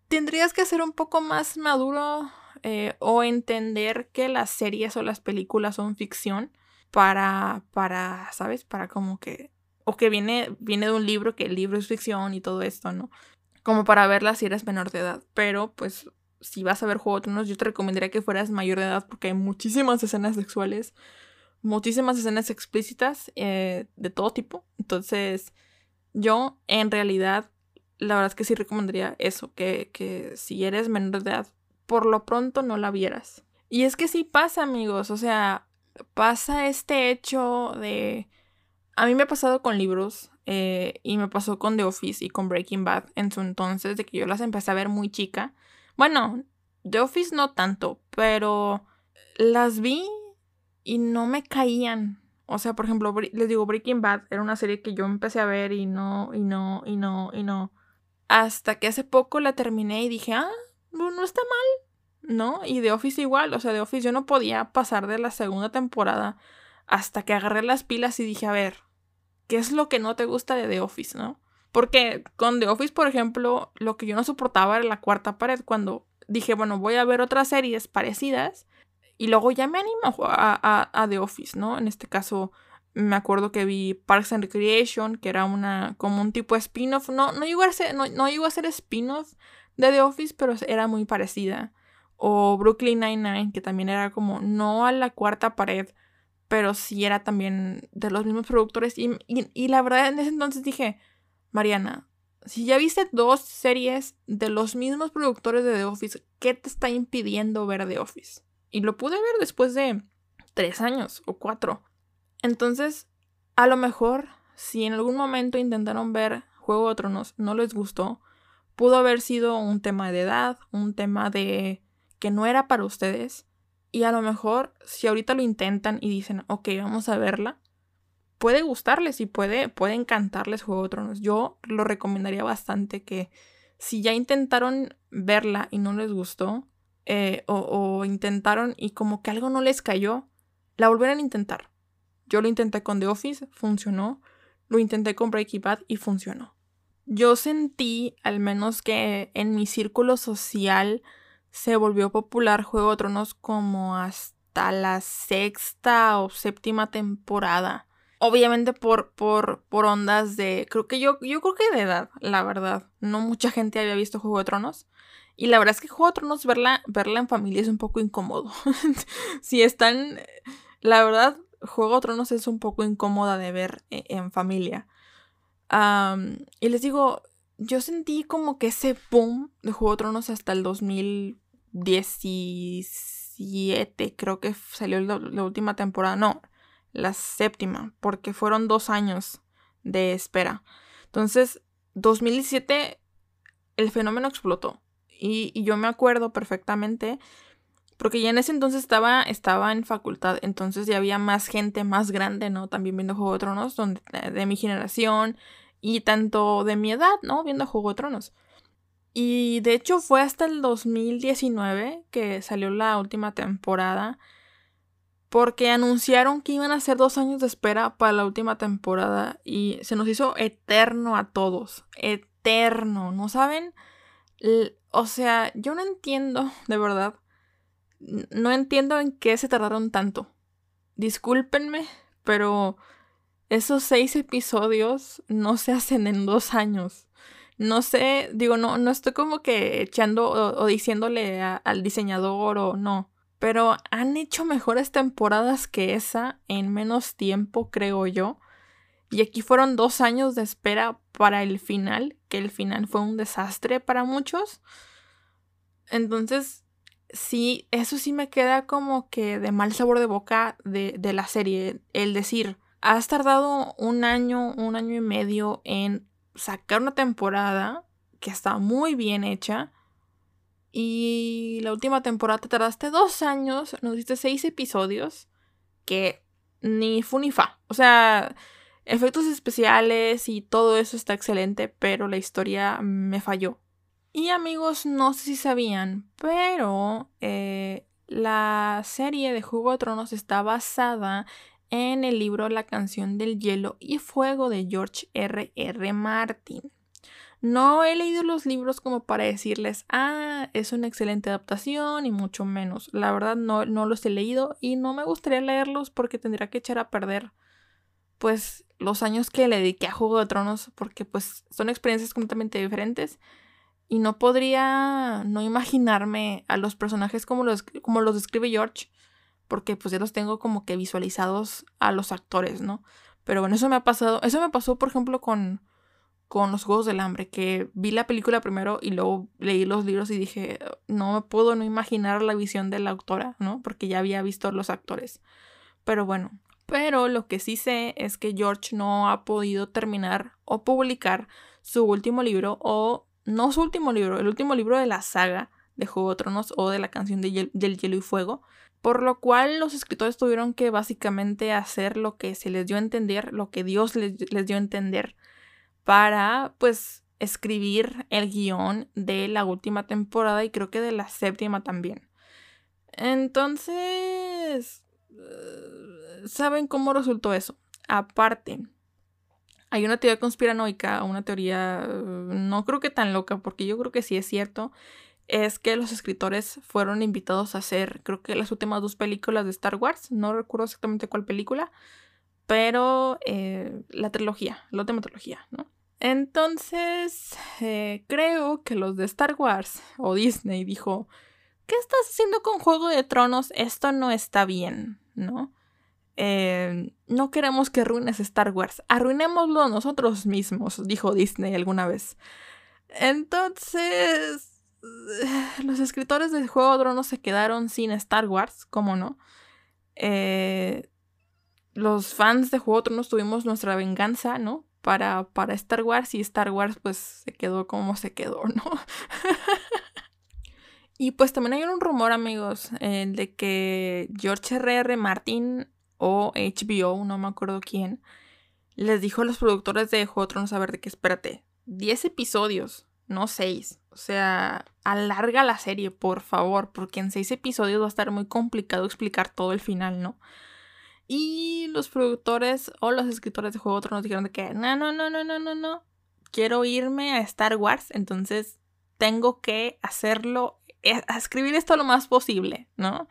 S1: tendrías que ser un poco más maduro eh, o entender que las series o las películas son ficción para, para, ¿sabes? Para como que, o que viene, viene de un libro, que el libro es ficción y todo esto, ¿no? Como para verla si eres menor de edad. Pero pues si vas a ver Juego de Tronos, yo te recomendaría que fueras mayor de edad porque hay muchísimas escenas sexuales, muchísimas escenas explícitas eh, de todo tipo. Entonces, yo en realidad, la verdad es que sí recomendaría eso, que, que si eres menor de edad, por lo pronto no la vieras. Y es que sí pasa, amigos, o sea, pasa este hecho de... A mí me ha pasado con libros eh, y me pasó con The Office y con Breaking Bad en su entonces, de que yo las empecé a ver muy chica. Bueno, The Office no tanto, pero las vi y no me caían. O sea, por ejemplo, les digo, Breaking Bad era una serie que yo empecé a ver y no, y no, y no, y no. Hasta que hace poco la terminé y dije, ah, no está mal, ¿no? Y The Office igual, o sea, The Office yo no podía pasar de la segunda temporada hasta que agarré las pilas y dije, a ver, ¿qué es lo que no te gusta de The Office, no? Porque con The Office, por ejemplo, lo que yo no soportaba era la cuarta pared cuando dije, bueno, voy a ver otras series parecidas y luego ya me animo a, a, The Office, ¿no? En este caso, Me acuerdo que vi Parks and Recreation, que era una como un tipo spin-off. No, no, llegó a ser, no, no llegó a ser spin-off de The Office, pero era muy parecida. O Brooklyn Nine-Nine, que también era como no a la cuarta pared, pero sí era también de los mismos productores. Y, y, la verdad en ese entonces dije, Mariana, si ya viste dos series de los mismos productores de The Office, ¿qué te está impidiendo ver The Office? Y lo pude ver después de tres años o cuatro. Entonces, a lo mejor, si en algún momento intentaron ver Juego de Tronos, no les gustó, pudo haber sido un tema de edad, un tema de que no era para ustedes. Y a lo mejor, si ahorita lo intentan y dicen, ok, vamos a verla, puede gustarles y puede, puede encantarles Juego de Tronos. Yo lo recomendaría bastante que si ya intentaron verla y no les gustó, eh, o, o, intentaron y como que algo no les cayó, la volvieran a intentar. Yo lo intenté con The Office, funcionó. Lo intenté con Breaking Bad y funcionó. Yo sentí, al menos que en mi círculo social, se volvió popular Juego de Tronos como hasta la sexta o séptima temporada. Obviamente por, por, por ondas de. Creo que yo, yo creo que de edad, la verdad. No mucha gente había visto Juego de Tronos. Y la verdad es que Juego de Tronos verla, verla en familia es un poco incómodo. si están. La verdad, Juego de Tronos es un poco incómoda de ver e, en, familia. y les digo, yo sentí como que ese boom de Juego de Tronos hasta el 2017, creo que salió la, última temporada, no, la séptima, porque fueron dos años de espera. Entonces, 2017, el fenómeno explotó. Y, y yo me acuerdo perfectamente porque ya en ese entonces estaba, estaba en facultad, entonces ya había más gente más grande, ¿no? También viendo Juego de Tronos, donde, de mi generación y tanto de mi edad, ¿no? Viendo Juego de Tronos. Y de hecho fue hasta el 2019 que salió la última temporada. Porque anunciaron que iban a ser dos años de espera para la última temporada. Y se nos hizo eterno a todos. Eterno. ¿No saben? o sea, yo no entiendo, de verdad no entiendo en qué se tardaron tanto. Discúlpenme, pero esos seis episodios no se hacen en dos años. No sé, digo, no, no estoy como que echando o, diciéndole al diseñador o no. Pero han hecho mejores temporadas que esa en menos tiempo, creo yo. Y aquí fueron dos años de espera para el final, que el final fue un desastre para muchos. Entonces, sí, eso sí me queda como que de mal sabor de boca de, de la serie. El decir, has tardado un año, un año y medio en sacar una temporada que está muy bien hecha. Y la última temporada te tardaste dos años, nos diste seis episodios que ni fu ni fa. O sea, efectos especiales y todo eso está excelente, pero la historia me falló. Y amigos, no sé si sabían, pero eh, la serie de Juego de Tronos está basada en el libro La canción del hielo y fuego de George R. R. Martin. No he leído los libros como para decirles, ah, es una excelente adaptación y mucho menos. La verdad no, no los he leído y no me gustaría leerlos porque tendría que echar a perder pues los años que le dediqué a Juego de Tronos porque pues son experiencias completamente diferentes y no podría no imaginarme a los personajes como los, como los describe George, porque pues ya los tengo como que visualizados a los actores, ¿no? Pero bueno, eso me ha pasado, eso me pasó por ejemplo con, con los Juegos del Hambre, que vi la película primero y luego leí los libros y dije, no me puedo no imaginar la visión de la autora, ¿no? Porque ya había visto los actores. Pero bueno, pero lo que sí sé es que George no ha podido terminar o publicar su último libro o no su último libro, el último libro de la saga de Juego de Tronos o de la canción del Hielo y Fuego, por lo cual los escritores tuvieron que básicamente hacer lo que se les dio a entender, lo que Dios les, dio a entender, para pues escribir el guion de la última temporada y creo que de la séptima también. Entonces, eh, ¿saben cómo resultó eso? Aparte, hay una teoría conspiranoica, una teoría no creo que tan loca, porque yo creo que sí es cierto, es que los escritores fueron invitados a hacer, creo que las últimas dos películas de Star Wars, no recuerdo exactamente cuál película, pero eh, la trilogía, la última trilogía, ¿no? Entonces, eh, creo que los de Star Wars o Disney dijo, ¿qué estás haciendo con Juego de Tronos? Esto no está bien, ¿no? Eh, no queremos que arruines Star Wars, arruinémoslo nosotros mismos, dijo Disney alguna vez. Entonces, los escritores de Juego de Tronos se quedaron sin Star Wars, ¿cómo no? Eh, los fans de Juego de Tronos tuvimos nuestra venganza, ¿no? para, para Star Wars y Star Wars pues se quedó como se quedó, ¿no? y pues también hay un rumor, amigos, eh, de que George R.R. Martin o HBO, no me acuerdo quién, les dijo a los productores de Juego de a ver, de que espérate, 10 episodios, no 6. O sea, alarga la serie, por favor, porque en 6 episodios va a estar muy complicado explicar todo el final, ¿no? Y los productores o los escritores de Juego de Tronos dijeron que no, no, no, no, no, no, no. Quiero irme a Star Wars, entonces tengo que hacerlo, eh, escribir esto lo más posible, ¿no?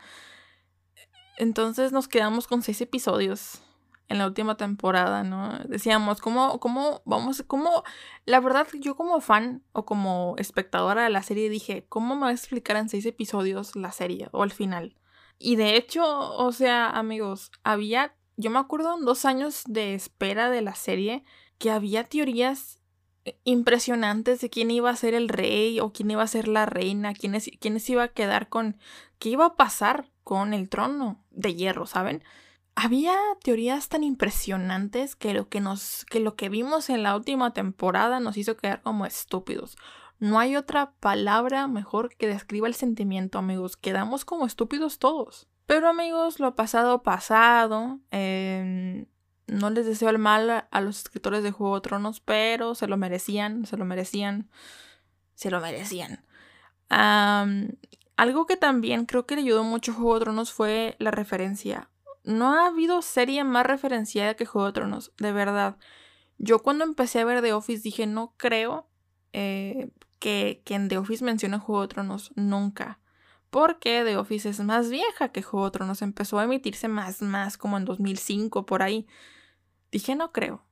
S1: Entonces nos quedamos con seis episodios en la última temporada, ¿no? Decíamos, ¿cómo, cómo, vamos, cómo, la verdad, yo como fan o como espectadora de la serie dije, ¿cómo me va a explicar en seis episodios la serie o el final? Y de hecho, o sea, amigos, había, yo me acuerdo en dos años de espera de la serie, que había teorías eh, impresionantes de quién iba a ser el rey o quién iba a ser la reina, quién, se iba a quedar con, qué iba a pasar con el trono de hierro, ¿saben? Había teorías tan impresionantes que lo que nos, que lo que vimos en la última temporada nos hizo quedar como estúpidos. No hay otra palabra mejor que describa el sentimiento, amigos. Quedamos como estúpidos todos. Pero amigos, lo pasado pasado. Em, no les deseo el mal a los escritores de Juego de Tronos, pero se lo merecían, se lo merecían, se lo merecían. algo que también creo que le ayudó mucho a Juego de Tronos fue la referencia. No ha habido serie más referenciada que Juego de Tronos, de verdad. Yo cuando empecé a ver The Office dije, no creo eh, que, en The Office menciona Juego de Tronos nunca. Porque The Office es más vieja que Juego de Tronos. Empezó a emitirse más, más como en 2005, por ahí. Dije, no creo.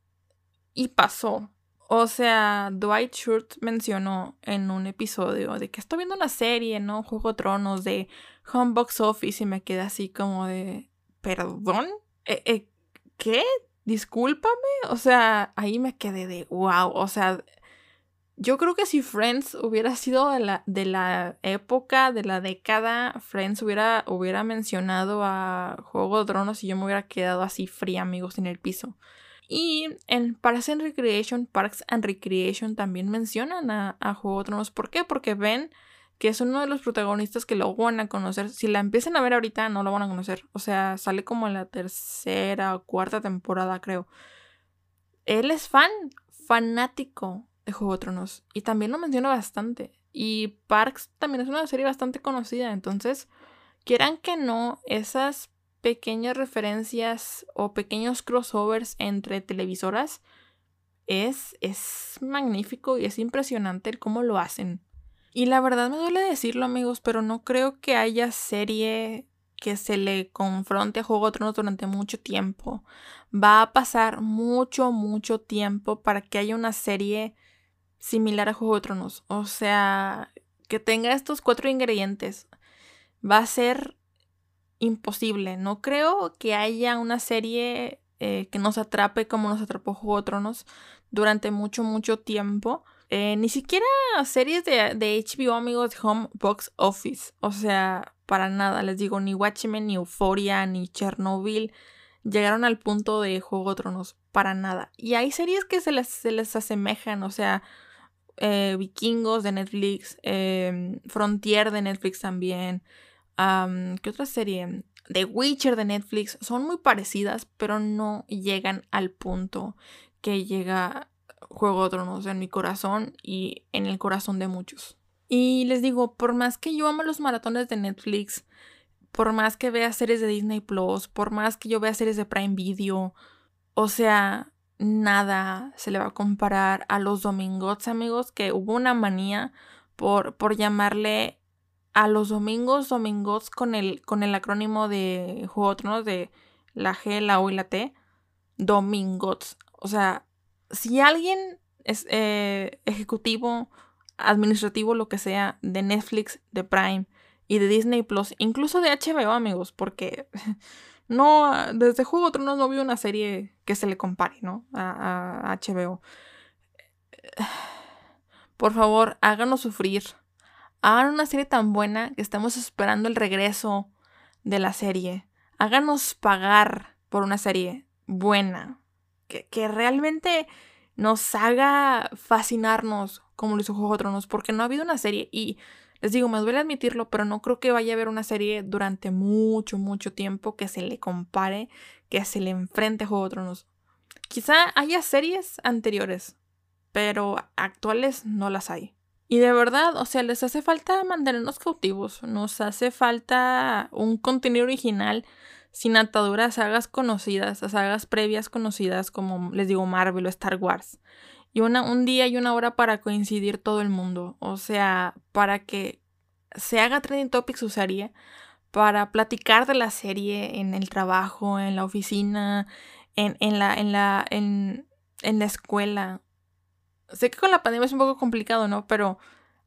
S1: Y pasó. O sea, Dwight Schrute mencionó en un episodio de que estoy viendo una serie, ¿no? Juego de Tronos de Home Box Office y me quedé así como de, ¿perdón? ¿Eh, eh, qué Discúlpame. O sea, ahí me quedé de, wow. O sea, yo creo que si Friends hubiera sido de la, de la época, de la década, Friends hubiera, hubiera mencionado a Juego de Tronos y yo me hubiera quedado así fría, amigos, en el piso. Y en Parks and Recreation, Parks and Recreation también mencionan a, Juego de Tronos. ¿Por qué? Porque ven que es uno de los protagonistas que lo van a conocer. Si la empiezan a ver ahorita, no lo van a conocer. O sea, sale como en la tercera o cuarta temporada, creo. Él es fan, fanático de Juego. Y también lo menciona bastante. Y Parks también es una serie bastante conocida. Entonces, quieran que no, esas pequeñas referencias o pequeños crossovers entre televisoras es, es magnífico y es impresionante el cómo lo hacen. Y la verdad me duele decirlo, amigos, pero no creo que haya serie que se le confronte a Juego de Tronos durante mucho tiempo. Va a pasar mucho, mucho tiempo para que haya una serie similar a Juego de Tronos. O sea, que tenga estos cuatro ingredientes. Va a ser imposible. No creo que haya una serie eh, que nos atrape como nos atrapó Juego de Tronos durante mucho, mucho tiempo. Eh, ni siquiera series de, de, HBO, amigos, Home Box Office. O sea, para nada. Les digo, ni Watchmen, ni Euphoria, ni Chernobyl llegaron al punto de Juego de Tronos. Para nada. Y hay series que se les, se les asemejan. O sea, eh, Vikingos de Netflix, em, Frontier de Netflix también. ¿Qué otra serie? The Witcher de Netflix. Son muy parecidas, pero no llegan al punto que llega Juego de Tronos en mi corazón y en el corazón de muchos. Y les digo, por más que yo amo los maratones de Netflix, por más que vea series de Disney Plus, por más que yo vea series de Prime Video, o sea, nada se le va a comparar a los domingos, amigos, que hubo una manía por, por llamarle a los domingos, domingos con el, con el acrónimo de Juego de Tronos de la G, la O y la T. domingos. O sea, si alguien es eh, ejecutivo, administrativo, lo que sea, de Netflix, de Prime y de Disney Plus, incluso de HBO, amigos, porque no, desde Juego de Tronos no vi una serie que se le compare, ¿no? A, a HBO. Por favor, háganos sufrir. Hagan una serie tan buena que estamos esperando el regreso de la serie. Háganos pagar por una serie buena. Que, realmente nos haga fascinarnos como lo hizo Juego de Tronos. Porque no ha habido una serie. Y les digo, me duele admitirlo, pero no creo que vaya a haber una serie durante mucho, mucho tiempo que se le compare, que se le enfrente a Juego de Tronos. Quizá haya series anteriores, pero actuales no las hay. Y de verdad, o sea, les hace falta mantenernos cautivos, nos hace falta un contenido original sin ataduras sagas conocidas, a sagas previas conocidas como les digo Marvel o Star Wars. Y una, un día y una hora para coincidir todo el mundo, o sea, para que se haga trending topics usaría para platicar de la serie en el trabajo, en la oficina, en, en la, en la, en, en la escuela. Sé que con la pandemia es un poco complicado, ¿no? Pero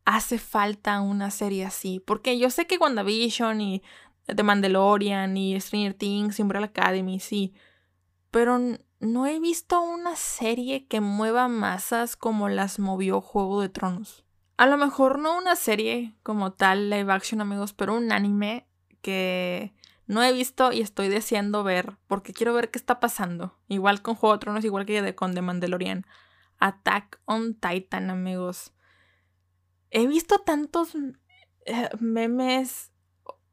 S1: hace falta una serie así. Porque yo sé que WandaVision y The Mandalorian y Stranger Things Umbrella Academy, sí. Pero no he visto una serie que mueva masas como las movió Juego de Tronos. A lo mejor no una serie como tal, live action, amigos, pero un anime que no he visto y estoy deseando ver porque quiero ver qué está pasando. Igual con Juego de Tronos, igual que con The Mandalorian. Attack on Titan, amigos. He visto tantos eh, memes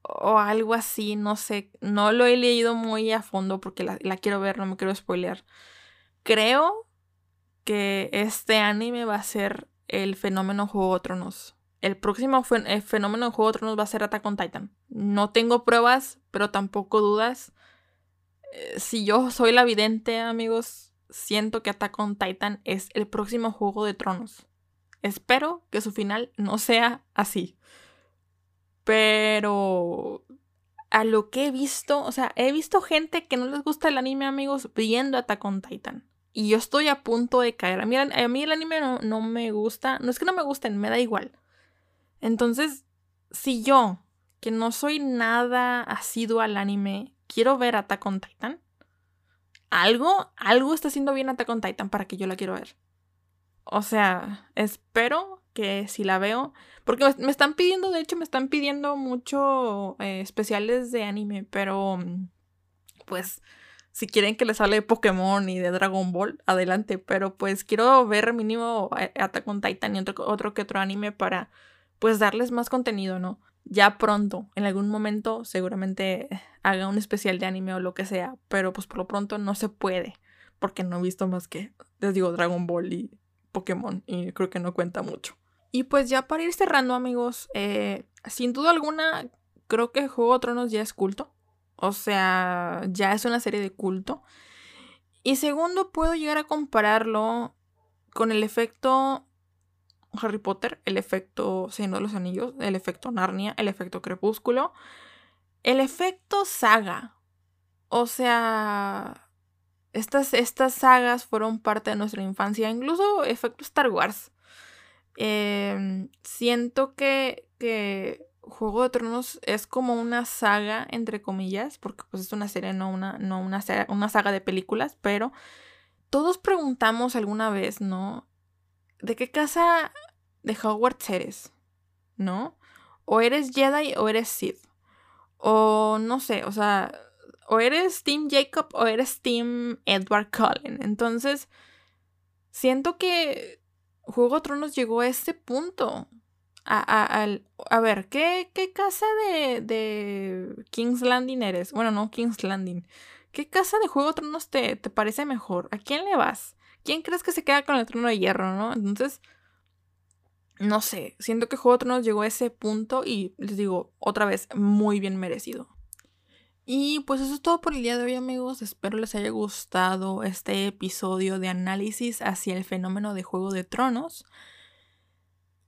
S1: o algo así, no sé, no lo he leído muy a fondo porque la, quiero ver, no me quiero spoilear. Creo que este anime va a ser el fenómeno Juego de Tronos. El próximo eh, fenómeno de Juego de Tronos va a ser Attack on Titan. No tengo pruebas, pero tampoco dudas. Eh, si yo soy la vidente, amigos, siento que Attack on Titan es el próximo juego de tronos. Espero que su final no sea así. Pero a lo que he visto, o sea, he visto gente que no les gusta el anime, amigos, viendo Attack on Titan. Y yo estoy a punto de caer. A mí, a mí el anime no, me gusta. No es que no me gusten, me da igual. Entonces, si yo, que no soy nada asiduo al anime, quiero ver Attack on Titan, algo, algo está haciendo bien Attack on Titan para que yo la quiero ver. O sea, espero que si la veo, porque me están pidiendo, de hecho me están pidiendo mucho eh, especiales de anime, pero pues si quieren que les hable de Pokémon y de Dragon Ball, adelante, pero pues quiero ver mínimo eh, Attack on Titan y otro, otro que otro anime para pues darles más contenido, ¿no? ya pronto, en algún momento, seguramente haga un especial de anime o lo que sea, pero pues por lo pronto no se puede, porque no he visto más que, les digo, Dragon Ball y Pokémon, y creo que no cuenta mucho. Y pues ya para ir cerrando, amigos, eh, sin duda alguna, creo que Juego de Tronos ya es culto. O sea, ya es una serie de culto. Y segundo, puedo llegar a compararlo con el efecto Harry Potter, el efecto Señor de los Anillos, el efecto Narnia, el efecto Crepúsculo, el efecto saga. O sea, estas, estas sagas fueron parte de nuestra infancia, incluso efecto Star Wars. Em, siento que, que Juego de Tronos es como una saga, entre comillas, porque pues es una serie, no una, no una, una saga de películas, pero todos preguntamos alguna vez, ¿no? ¿de qué casa de Hogwarts eres? ¿No? O eres Jedi o eres Sith. O no sé, o sea, o eres Team Jacob o eres Team Edward Cullen. Entonces, siento que Juego de Tronos llegó a este punto. A, a, ver, ¿qué, ¿qué, casa de, de King's Landing eres? Bueno, no King's Landing. ¿Qué casa de Juego de Tronos te, te parece mejor? ¿A quién le vas? ¿quién crees que se queda con el trono de hierro, no? Entonces, no sé, siento que Juego de Tronos llegó a ese punto y les digo, otra vez, muy bien merecido. Y pues eso es todo por el día de hoy amigos, espero les haya gustado este episodio de análisis hacia el fenómeno de Juego de Tronos.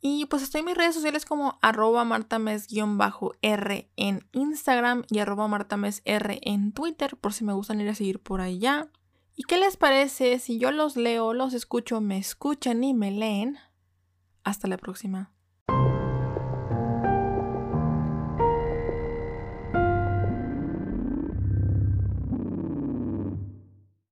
S1: Y pues estoy en mis redes sociales como arroba martames-r en Instagram y arroba martames-r en Twitter por si me gustan ir a seguir por allá. ¿Y qué les parece si yo los leo, los escucho, me escuchan y me leen? Hasta la próxima.